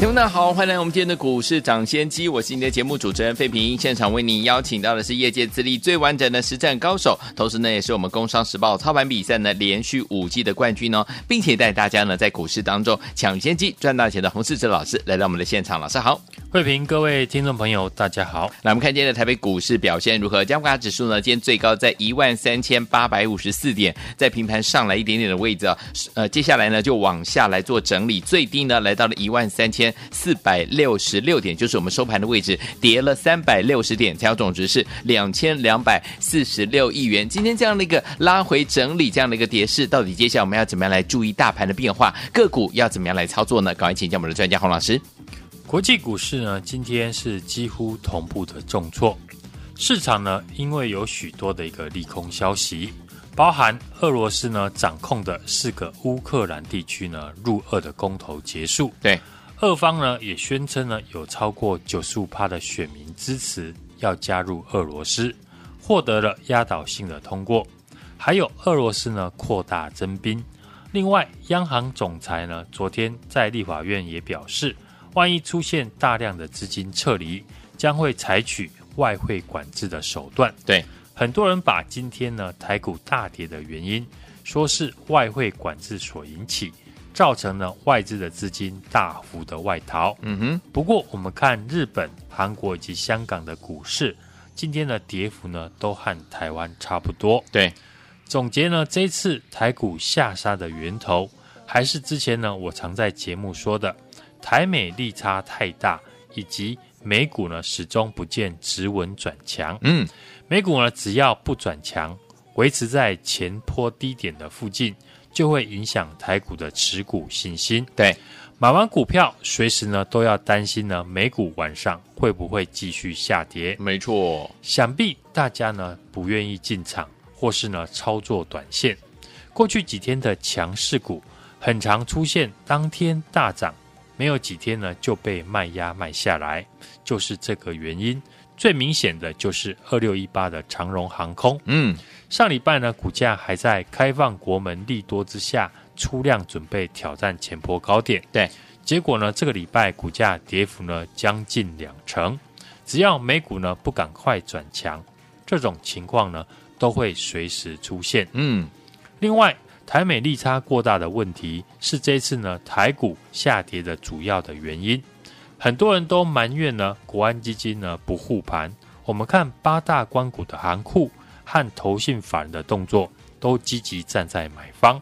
听众大家好，欢迎来我们今天的股市涨先机，我是你的节目主持人费平。现场为您邀请到的是业界资历最完整的实战高手，同时呢也是我们工商时报操盘比赛呢连续五季的冠军哦，并且带大家呢在股市当中抢先机赚大钱的洪世哲老师来到我们的现场，老师好，费平，各位听众朋友大家好。那我们看今天的台北股市表现如何？加权指数呢今天最高在一万三千八百五十四点，在平盘上来一点点的位置，呃接下来呢就往下来做整理，最低呢来到了一万三千四百。六十六点就是我们收盘的位置，跌了三百六十点，成交总值是两千两百四十六亿元。今天这样的一个拉回整理，这样的一个跌势，到底接下来我们要怎么样来注意大盘的变化？个股要怎么样来操作呢？赶快请教我们的专家洪老师。国际股市呢，今天是几乎同步的重挫，市场呢，因为有许多的一个利空消息，包含俄罗斯呢掌控的四个乌克兰地区呢入俄的公投结束，对。俄方呢也宣称呢有超过九十五趴的选民支持要加入俄罗斯，获得了压倒性的通过。还有俄罗斯呢扩大征兵。另外，央行总裁呢昨天在立法院也表示，万一出现大量的资金撤离，将会采取外汇管制的手段。对，很多人把今天呢台股大跌的原因说是外汇管制所引起。造成了外资的资金大幅的外逃。嗯哼。不过我们看日本、韩国以及香港的股市，今天的跌幅呢，都和台湾差不多。对。总结呢，这次台股下杀的源头，还是之前呢我常在节目说的，台美利差太大，以及美股呢始终不见止稳转强。嗯。美股呢只要不转强，维持在前坡低点的附近。就会影响台股的持股信心。对，买完股票，随时呢都要担心呢，美股晚上会不会继续下跌？没错，想必大家呢不愿意进场，或是呢操作短线。过去几天的强势股，很常出现当天大涨，没有几天呢就被卖压卖下来，就是这个原因。最明显的就是二六一八的长荣航空，嗯，上礼拜呢，股价还在开放国门利多之下出量，准备挑战前波高点。对，结果呢，这个礼拜股价跌幅呢将近两成。只要美股呢不赶快转强，这种情况呢都会随时出现。嗯，另外，台美利差过大的问题是这次呢台股下跌的主要的原因。很多人都埋怨呢，国安基金呢不护盘。我们看八大关股的行库和投信法人的动作，都积极站在买方。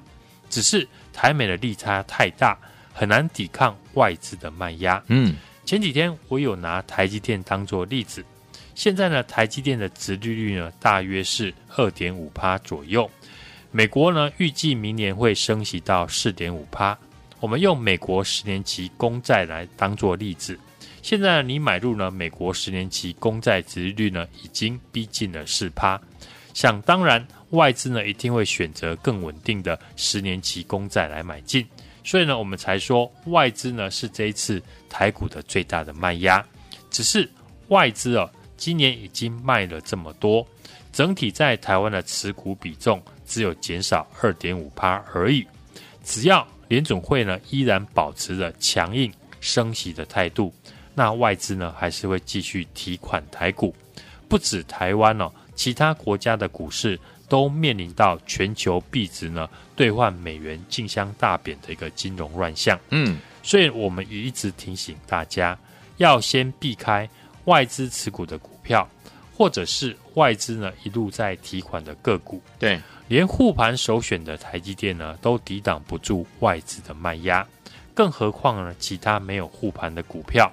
只是台美的利差太大，很难抵抗外资的卖压。嗯，前几天我有拿台积电当做例子。现在呢，台积电的殖利率呢大约是二点五趴左右。美国呢预计明年会升息到四点五趴。我们用美国十年期公债来当做例子，现在你买入呢，美国十年期公债殖利率呢已经逼近了四趴，想当然外资呢一定会选择更稳定的十年期公债来买进，所以呢我们才说外资呢是这一次台股的最大的卖压，只是外资啊今年已经卖了这么多，整体在台湾的持股比重只有减少二点五趴而已，只要。联准会呢依然保持着强硬升息的态度，那外资呢还是会继续提款台股，不止台湾哦，其他国家的股市都面临到全球币值呢兑换美元竞相大贬的一个金融乱象。嗯，所以我们也一直提醒大家，要先避开外资持股的股票，或者是外资呢一路在提款的个股。对。连护盘首选的台积电呢，都抵挡不住外资的卖压，更何况呢，其他没有护盘的股票，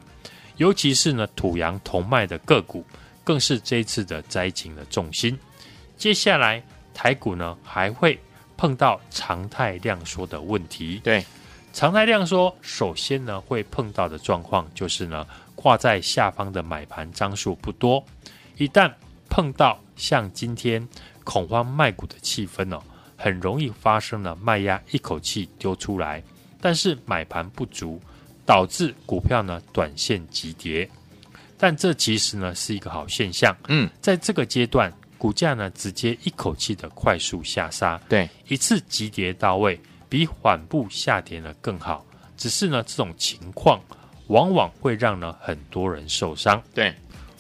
尤其是呢土洋同卖的个股，更是这一次的灾情的重心。接下来台股呢，还会碰到常态量缩的问题。对，常态量缩，首先呢会碰到的状况就是呢，挂在下方的买盘张数不多，一旦碰到像今天恐慌卖股的气氛哦，很容易发生了卖压一口气丢出来，但是买盘不足，导致股票呢短线急跌。但这其实呢是一个好现象。嗯，在这个阶段，股价呢直接一口气的快速下杀，对，一次急跌到位，比缓步下跌呢更好。只是呢这种情况往往会让呢很多人受伤。对，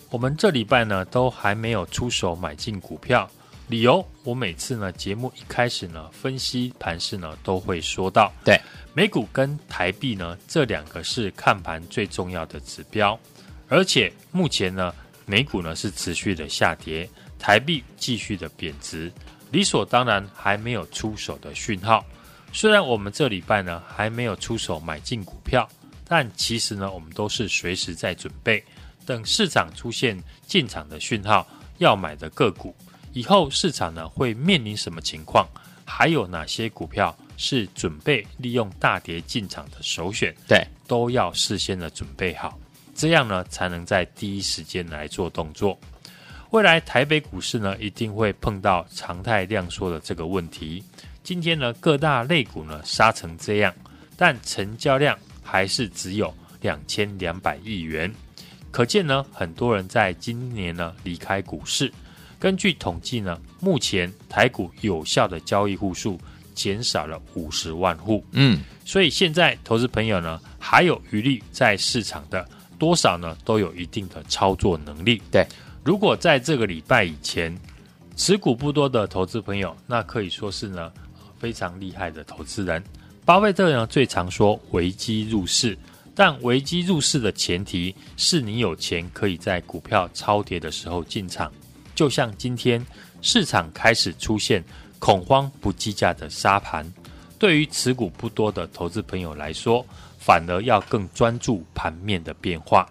我们这礼拜呢都还没有出手买进股票，理由我每次呢节目一开始呢分析盘势呢都会说到，对，美股跟台币呢这两个是看盘最重要的指标，而且目前呢美股呢是持续的下跌。台币继续的贬值，理所当然还没有出手的讯号。虽然我们这礼拜呢还没有出手买进股票，但其实呢我们都是随时在准备，等市场出现进场的讯号，要买的个股，以后市场呢会面临什么情况，还有哪些股票是准备利用大跌进场的首选，对，都要事先的准备好，这样呢才能在第一时间来做动作。未来台北股市呢，一定会碰到常态量缩的这个问题。今天呢，各大类股呢杀成这样，但成交量还是只有两千两百亿元，可见呢，很多人在今年呢离开股市。根据统计呢，目前台股有效的交易户数减少了五十万户。嗯，所以现在投资朋友呢，还有余力在市场的多少呢，都有一定的操作能力。对。如果在这个礼拜以前持股不多的投资朋友，那可以说是呢非常厉害的投资人。巴菲特呢最常说危机入市，但危机入市的前提是你有钱可以在股票超跌的时候进场。就像今天市场开始出现恐慌不计价的杀盘，对于持股不多的投资朋友来说，反而要更专注盘面的变化。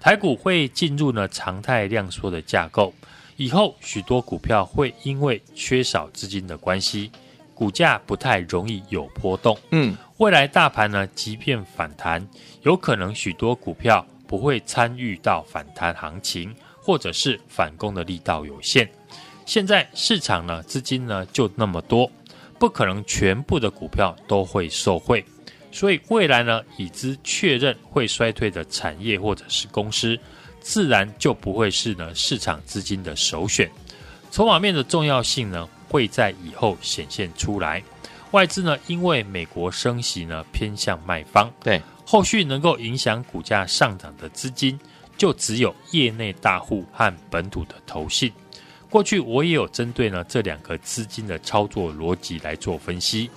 台股会进入呢常态量缩的架构，以后许多股票会因为缺少资金的关系，股价不太容易有波动。嗯，未来大盘呢，即便反弹，有可能许多股票不会参与到反弹行情，或者是反攻的力道有限。现在市场呢资金呢就那么多，不可能全部的股票都会受惠。所以未来呢，已知确认会衰退的产业或者是公司，自然就不会是呢市场资金的首选。筹码面的重要性呢，会在以后显现出来。外资呢，因为美国升息呢偏向卖方，对，后续能够影响股价上涨的资金，就只有业内大户和本土的投信。过去我也有针对呢这两个资金的操作逻辑来做分析。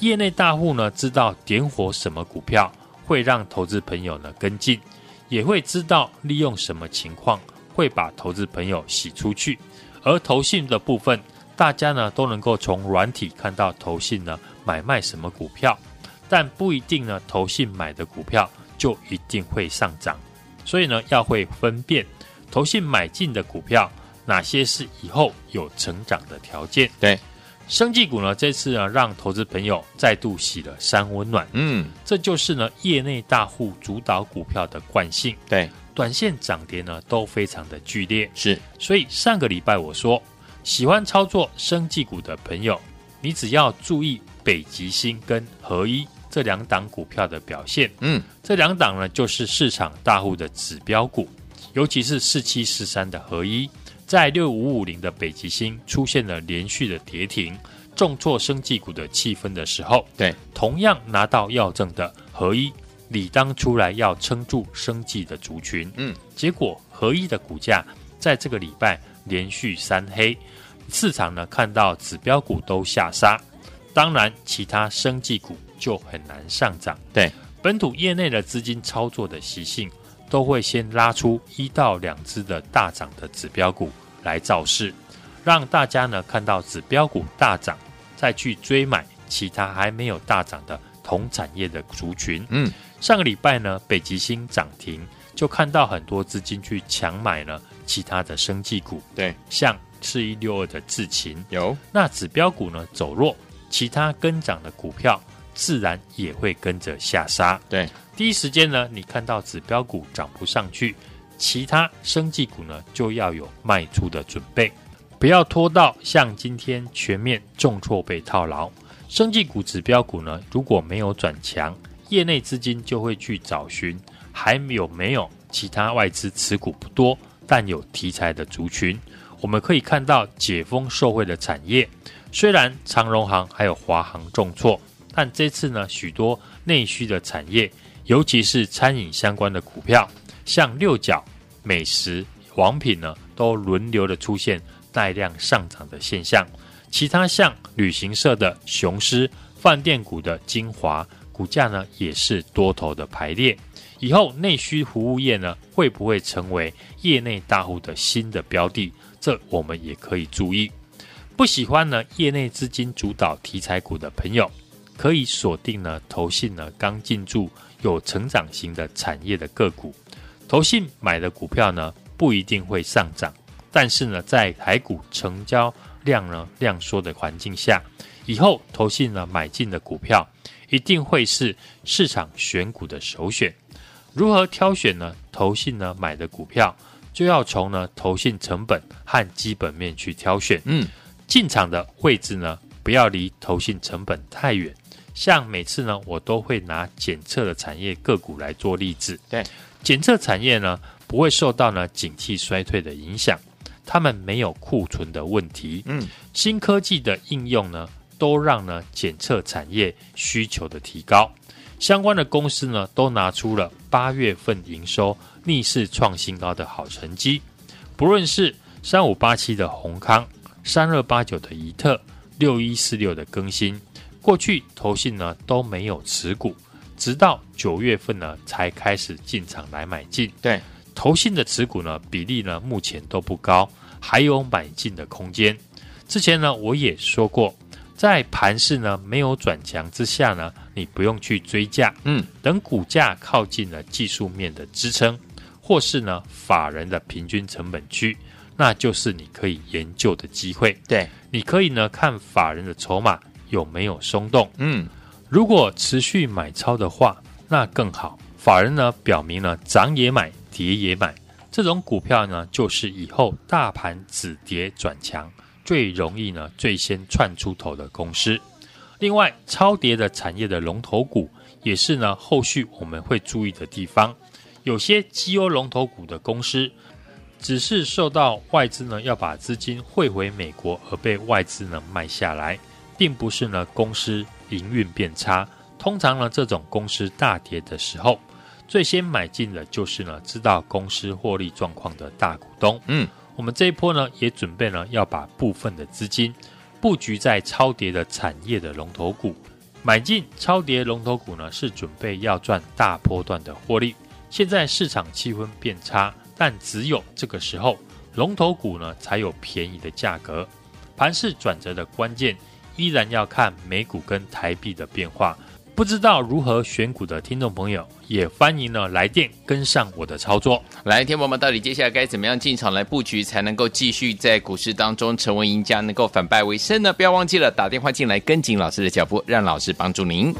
业内大户呢，知道点火什么股票会让投资朋友呢跟进，也会知道利用什么情况会把投资朋友洗出去。而投信的部分，大家呢都能够从软体看到投信呢买卖什么股票，但不一定呢投信买的股票就一定会上涨。所以呢要会分辨投信买进的股票哪些是以后有成长的条件。对。生技股呢，这次呢让投资朋友再度洗了三温暖。嗯，这就是呢业内大户主导股票的惯性。对，短线涨跌呢都非常的剧烈。是，所以上个礼拜我说，喜欢操作生技股的朋友，你只要注意北极星跟合一这两档股票的表现。嗯，这两档呢就是市场大户的指标股，尤其是四七四三的合一。在六五五零的北极星出现了连续的跌停，重挫生技股的气氛的时候，对，同样拿到药证的合一，理当出来要撑住生技的族群，嗯，结果合一的股价在这个礼拜连续三黑，市场呢看到指标股都下杀，当然其他生技股就很难上涨，对，本土业内的资金操作的习性。都会先拉出一到两只的大涨的指标股来造势，让大家呢看到指标股大涨，再去追买其他还没有大涨的同产业的族群。嗯，上个礼拜呢，北极星涨停，就看到很多资金去抢买了其他的生技股。对，像四一六二的智勤有，那指标股呢走弱，其他跟涨的股票自然也会跟着下杀。对。第一时间呢，你看到指标股涨不上去，其他生技股呢就要有卖出的准备，不要拖到像今天全面重挫被套牢。生技股指标股呢如果没有转强，业内资金就会去找寻还有没有其他外资持股不多但有题材的族群。我们可以看到解封受惠的产业，虽然长荣行还有华航重挫，但这次呢许多内需的产业，尤其是餐饮相关的股票。像六角、美食、王品呢，都轮流的出现带量上涨的现象。其他像旅行社的雄狮、饭店股的精华，股价呢也是多头的排列。以后内需服务业呢，会不会成为业内大户的新的标的？这我们也可以注意。不喜欢呢业内资金主导题材股的朋友，可以锁定呢投信呢刚进驻有成长型的产业的个股。投信买的股票呢，不一定会上涨，但是呢，在台股成交量呢量缩的环境下，以后投信呢买进的股票，一定会是市场选股的首选。如何挑选呢？投信呢买的股票，就要从呢投信成本和基本面去挑选。嗯，进场的位置呢，不要离投信成本太远。像每次呢，我都会拿检测的产业个股来做例子。对。检测产业呢，不会受到呢景气衰退的影响，他们没有库存的问题。嗯，新科技的应用呢，都让呢检测产业需求的提高，相关的公司呢，都拿出了八月份营收逆势创新高的好成绩。不论是三五八七的宏康、三二八九的怡特、六一四六的更新，过去投信呢都没有持股。直到九月份呢，才开始进场来买进。对，投信的持股呢比例呢目前都不高，还有买进的空间。之前呢我也说过，在盘市呢没有转强之下呢，你不用去追价，嗯，等股价靠近了技术面的支撑，或是呢法人的平均成本区，那就是你可以研究的机会。对，你可以呢看法人的筹码有没有松动，嗯。如果持续买超的话，那更好。法人呢表明呢涨也买，跌也买，这种股票呢就是以后大盘止跌转强最容易呢最先窜出头的公司。另外，超跌的产业的龙头股也是呢后续我们会注意的地方。有些绩优龙头股的公司，只是受到外资呢要把资金汇回美国而被外资呢卖下来，并不是呢公司。营运变差，通常呢，这种公司大跌的时候，最先买进的就是呢，知道公司获利状况的大股东。嗯，我们这一波呢，也准备呢，要把部分的资金布局在超跌的产业的龙头股，买进超跌龙头股呢，是准备要赚大波段的获利。现在市场气氛变差，但只有这个时候，龙头股呢，才有便宜的价格。盘势转折的关键。依然要看美股跟台币的变化，不知道如何选股的听众朋友，也欢迎呢来电跟上我的操作。来，天宝们，到底接下来该怎么样进场来布局，才能够继续在股市当中成为赢家，能够反败为胜呢？不要忘记了打电话进来跟紧老师的脚步，让老师帮助您。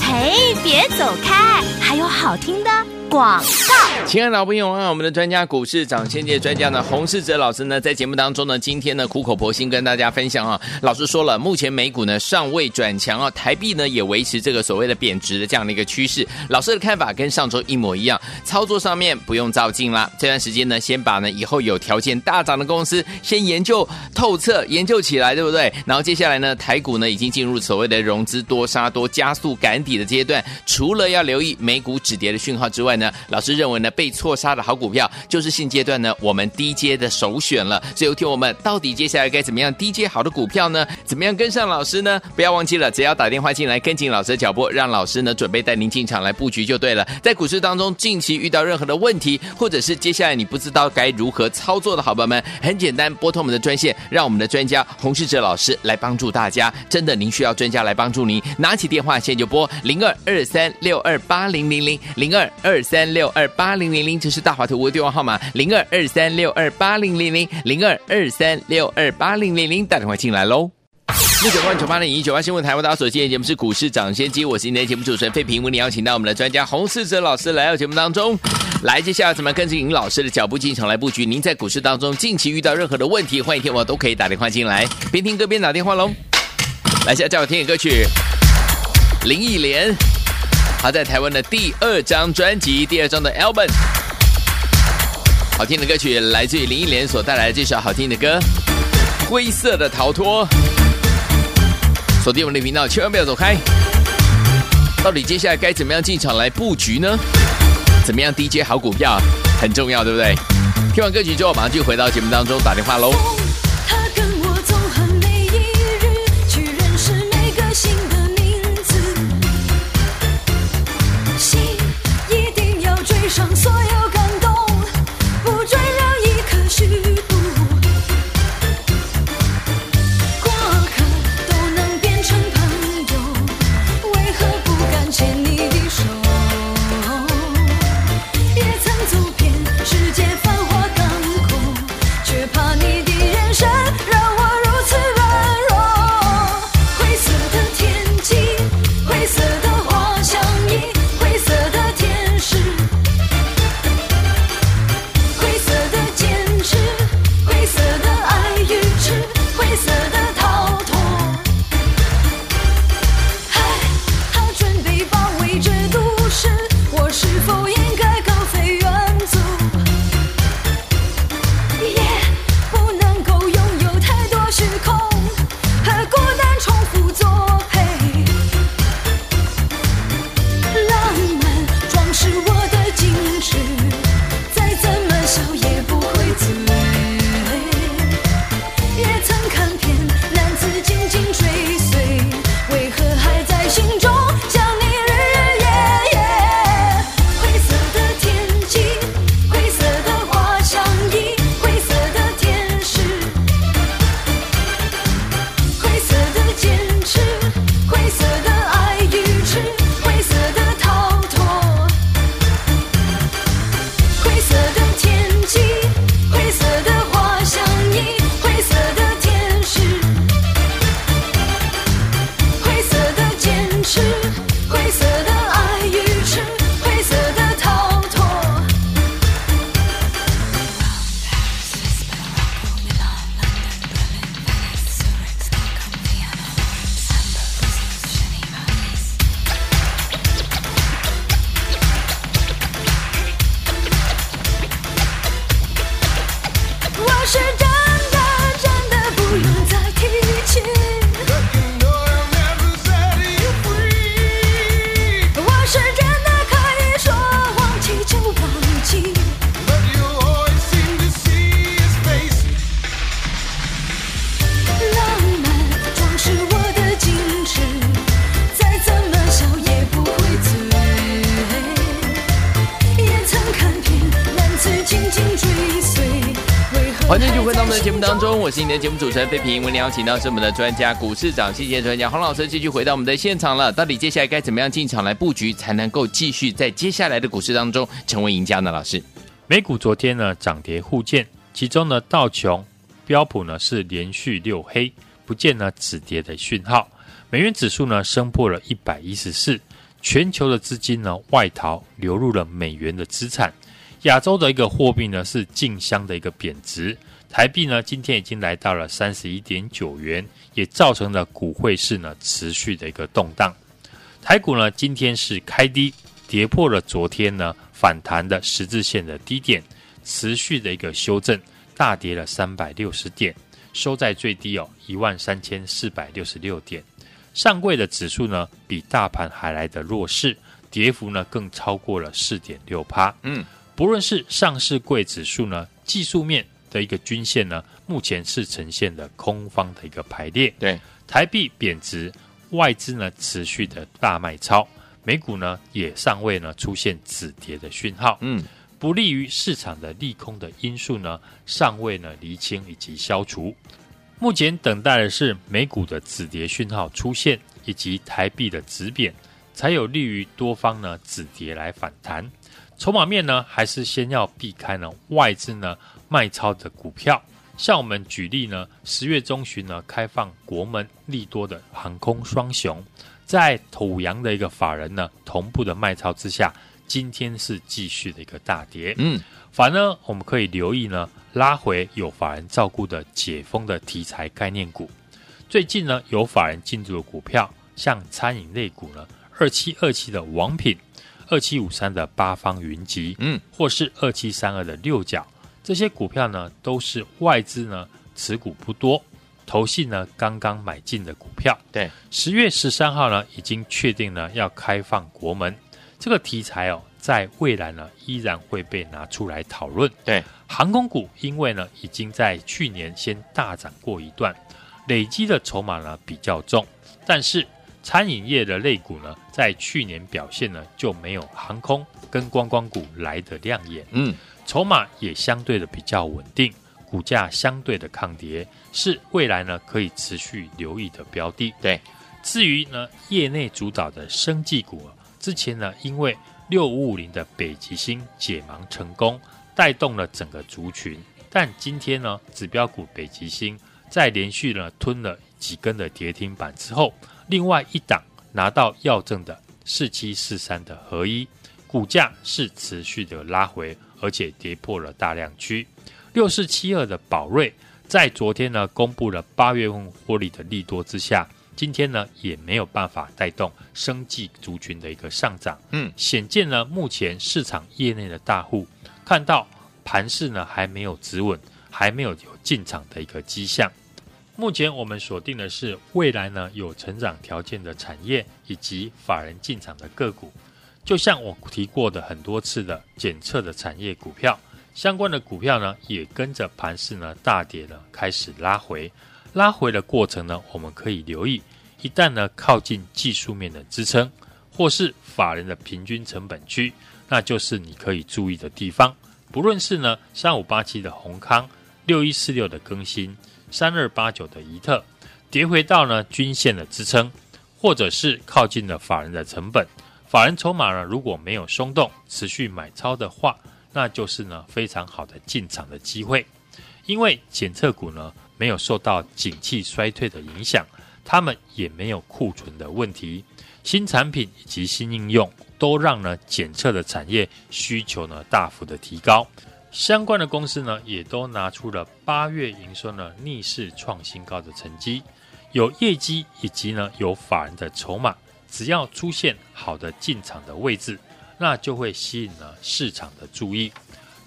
嘿，别走开，还有好听的。广告，亲爱的老朋友啊，我们的专家股市涨先机专家呢，洪世哲老师呢，在节目当中呢，今天呢苦口婆心跟大家分享啊，老师说了，目前美股呢尚未转强啊，台币呢也维持这个所谓的贬值的这样的一个趋势。老师的看法跟上周一模一样，操作上面不用照镜啦，这段时间呢，先把呢以后有条件大涨的公司先研究透彻，研究起来，对不对？然后接下来呢，台股呢已经进入所谓的融资多杀多加速赶底的阶段，除了要留意美股止跌的讯号之外呢。老师认为呢，被错杀的好股票就是现阶段呢我们低阶的首选了。所以，听我们到底接下来该怎么样低阶好的股票呢？怎么样跟上老师呢？不要忘记了，只要打电话进来跟紧老师的脚步，让老师呢准备带您进场来布局就对了。在股市当中近期遇到任何的问题，或者是接下来你不知道该如何操作的好朋友们，很简单，拨通我们的专线，让我们的专家洪世哲老师来帮助大家。真的，您需要专家来帮助您，拿起电话现在就拨零二二三六二八零零零零二二三。三六二八零零零，这是大华图的电话号码，零二二三六二八零零零零二二三六二八零零零，打电话进来喽。六九八九八零一九八新闻台，为大家所见的节目是股市涨先机，我是今天节目主持人费平，为你邀请到我们的专家洪世哲老师来到节目当中。来，接下来怎么跟着尹老师的脚步进场来布局？您在股市当中近期遇到任何的问题，欢迎听我都可以打电话进来，边听歌边打电话喽。来，现在叫我听点歌曲，林忆莲，他在台湾的第二张专辑，第二张的 album，好听的歌曲来自于林忆莲所带来的这首好听的歌《灰色的逃脱》。锁定我们的频道，千万不要走开。到底接下来该怎么样进场来布局呢？怎么样低接好股票很重要，对不对？听完歌曲之后，马上就回到节目当中打电话喽。当中，我是你的节目主持人费平。为你邀请到是我们的专家，股市涨跌专家洪老师，继续回到我们的现场了。到底接下来该怎么样进场来布局，才能够继续在接下来的股市当中成为赢家呢？老师，美股昨天呢涨跌互见，其中呢道琼、标普呢是连续六黑，不见呢止跌的讯号。美元指数呢升破了一百一十四，全球的资金呢外逃，流入了美元的资产。亚洲的一个货币呢是竞相的一个贬值，台币呢今天已经来到了三十一点九元，也造成了股汇市呢持续的一个动荡。台股呢今天是开低，跌破了昨天呢反弹的十字线的低点，持续的一个修正，大跌了三百六十点，收在最低哦一万三千四百六十六点。上柜的指数呢比大盘还来的弱势，跌幅呢更超过了四点六趴。嗯。不论是上市柜指数呢，技术面的一个均线呢，目前是呈现的空方的一个排列。对，台币贬值，外资呢持续的大卖超，美股呢也尚未呢出现止跌的讯号。嗯，不利于市场的利空的因素呢，尚未呢厘清以及消除。目前等待的是美股的止跌讯号出现，以及台币的止贬，才有利于多方呢止跌来反弹。筹码面呢，还是先要避开呢外资呢卖超的股票，像我们举例呢，十月中旬呢开放国门利多的航空双雄，在土洋的一个法人呢同步的卖超之下，今天是继续的一个大跌。嗯，反而我们可以留意呢，拉回有法人照顾的解封的题材概念股。最近呢，有法人进驻的股票，像餐饮类股呢，二七二七的王品，二七五三的八方云集，嗯，或是二七三二的六角。这些股票呢，都是外资呢持股不多，投信呢刚刚买进的股票。对，十月十三号呢，已经确定呢要开放国门，这个题材哦，在未来呢依然会被拿出来讨论。对，航空股因为呢已经在去年先大涨过一段，累积的筹码呢比较重，但是餐饮业的类股呢，在去年表现呢就没有航空跟观光股来得亮眼。嗯。筹码也相对的比较稳定，股价相对的抗跌，是未来呢可以持续留意的标的。对，至于呢业内主导的生技股，之前呢因为六五五零的北极星解盲成功，带动了整个族群，但今天呢指标股北极星在连续呢吞了几根的跌停板之后，另外一档拿到药证的四七四三的合一，股价是持续的拉回。而且跌破了大量区，六四七二的宝瑞在昨天呢公布了八月份获利的利多之下，今天呢也没有办法带动生技族群的一个上涨。嗯，显见呢目前市场业内的大户看到盘势呢还没有止稳，还没有有进场的一个迹象。目前我们锁定的是未来呢有成长条件的产业以及法人进场的个股。就像我提过的很多次的检测的产业股票，相关的股票呢，也跟着盘势呢大跌了，开始拉回。拉回的过程呢，我们可以留意，一旦呢靠近技术面的支撑，或是法人的平均成本区，那就是你可以注意的地方。不论是呢三五八七的閎康，六一四六的更新，三二八九的宜特，跌回到呢均线的支撑，或者是靠近了法人的成本。法人筹码呢，如果没有松动，持续买超的话，那就是呢非常好的进场的机会。因为检测股呢没有受到景气衰退的影响，他们也没有库存的问题，新产品以及新应用都让呢检测的产业需求呢大幅的提高。相关的公司呢也都拿出了八月营收呢逆势创新高的成绩，有业绩以及呢有法人的筹码。只要出现好的进场的位置，那就会吸引了市场的注意。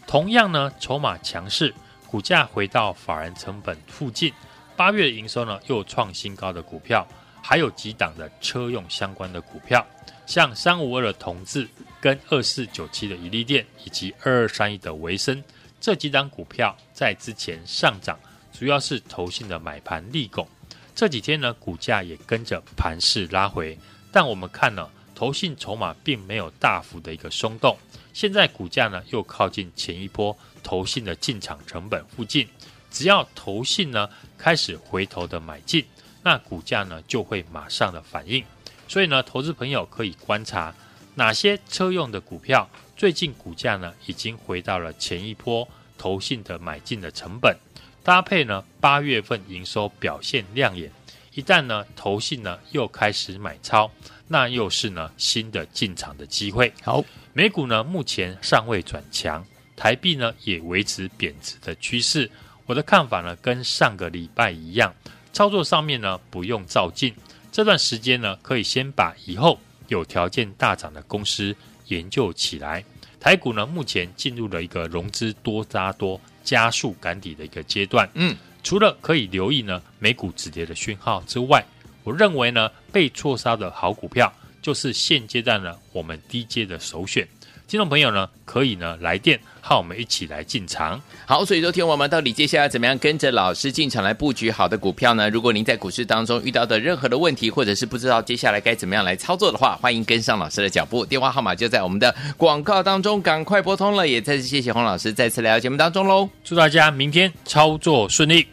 同样呢，筹码强势，股价回到法人成本附近，八月的营收呢又创新高的股票，还有几档的车用相关的股票，像三五二的同志跟二四九七的怡利电，以及二二三一的维生这几档股票，在之前上涨，主要是投信的买盘利拱。这几天呢，股价也跟着盘势拉回。但我们看呢，投信筹码并没有大幅的一个松动，现在股价呢又靠近前一波投信的进场成本附近，只要投信呢开始回头的买进，那股价呢就会马上的反应。所以呢，投资朋友可以观察哪些车用的股票最近股价呢已经回到了前一波投信的买进的成本，搭配呢八月份营收表现亮眼。一旦呢，投信呢又开始买超，那又是呢新的进场的机会。好，美股呢目前尚未转强，台币呢也维持贬值的趋势。我的看法呢跟上个礼拜一样，操作上面呢不用照进，这段时间呢可以先把以后有条件大涨的公司研究起来。台股呢目前进入了一个融资多扎多、加速赶底的一个阶段。嗯。除了可以留意呢美股止跌的讯号之外，我认为呢被错杀的好股票就是现阶段呢我们低阶的首选。听众朋友呢可以呢来电和我们一起来进场。好，所以说听我们到底接下来怎么样跟着老师进场来布局好的股票呢？如果您在股市当中遇到的任何的问题，或者是不知道接下来该怎么样来操作的话，欢迎跟上老师的脚步。电话号码就在我们的广告当中，赶快拨通了。也再次谢谢洪老师再次来到节目当中喽。祝大家明天操作顺利。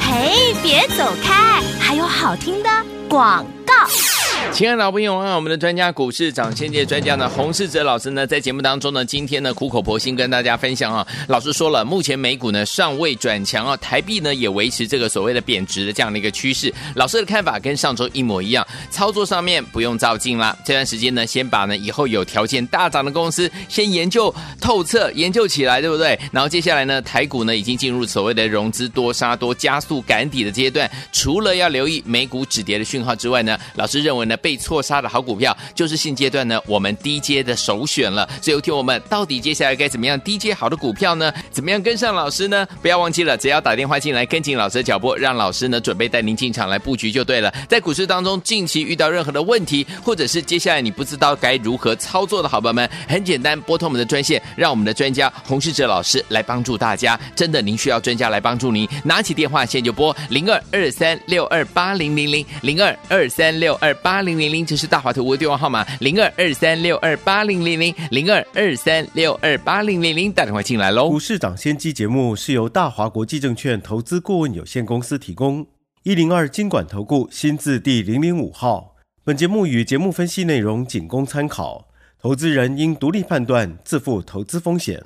嘿，别走开，还有好听的广告。亲爱的老朋友啊，我们的专家股市涨先界专家呢，洪世哲老师呢，在节目当中呢，今天呢苦口婆心跟大家分享啊，老师说了，目前美股呢尚未转强啊，台币呢也维持这个所谓的贬值的这样的一个趋势。老师的看法跟上周一模一样，操作上面不用躁进啦，这段时间呢，先把呢以后有条件大涨的公司先研究透彻，研究起来，对不对？然后接下来呢，台股呢已经进入所谓的融资多杀多加速赶底的阶段，除了要留意美股止跌的讯号之外呢，老师认为呢。被错杀的好股票，就是现阶段呢我们低阶的首选了。所以，听我们到底接下来该怎么样低阶好的股票呢？怎么样跟上老师呢？不要忘记了，只要打电话进来跟紧老师的脚步，让老师呢准备带您进场来布局就对了。在股市当中，近期遇到任何的问题，或者是接下来你不知道该如何操作的好朋友们，很简单，拨通我们的专线，让我们的专家洪世哲老师来帮助大家。真的，您需要专家来帮助您，拿起电话线就拨零二二三六二八零零零零二二三六二八零。零零零，这是大华投顾的电话号码，零二二三六二八零零零零二二三六二八零零零，打电话进来喽。股市涨先机节目是由大华国际证券投资顾问有限公司提供，一零二经管投顾新字第零零五号。本节目与节目分析内容仅供参考，投资人应独立判断，自负投资风险。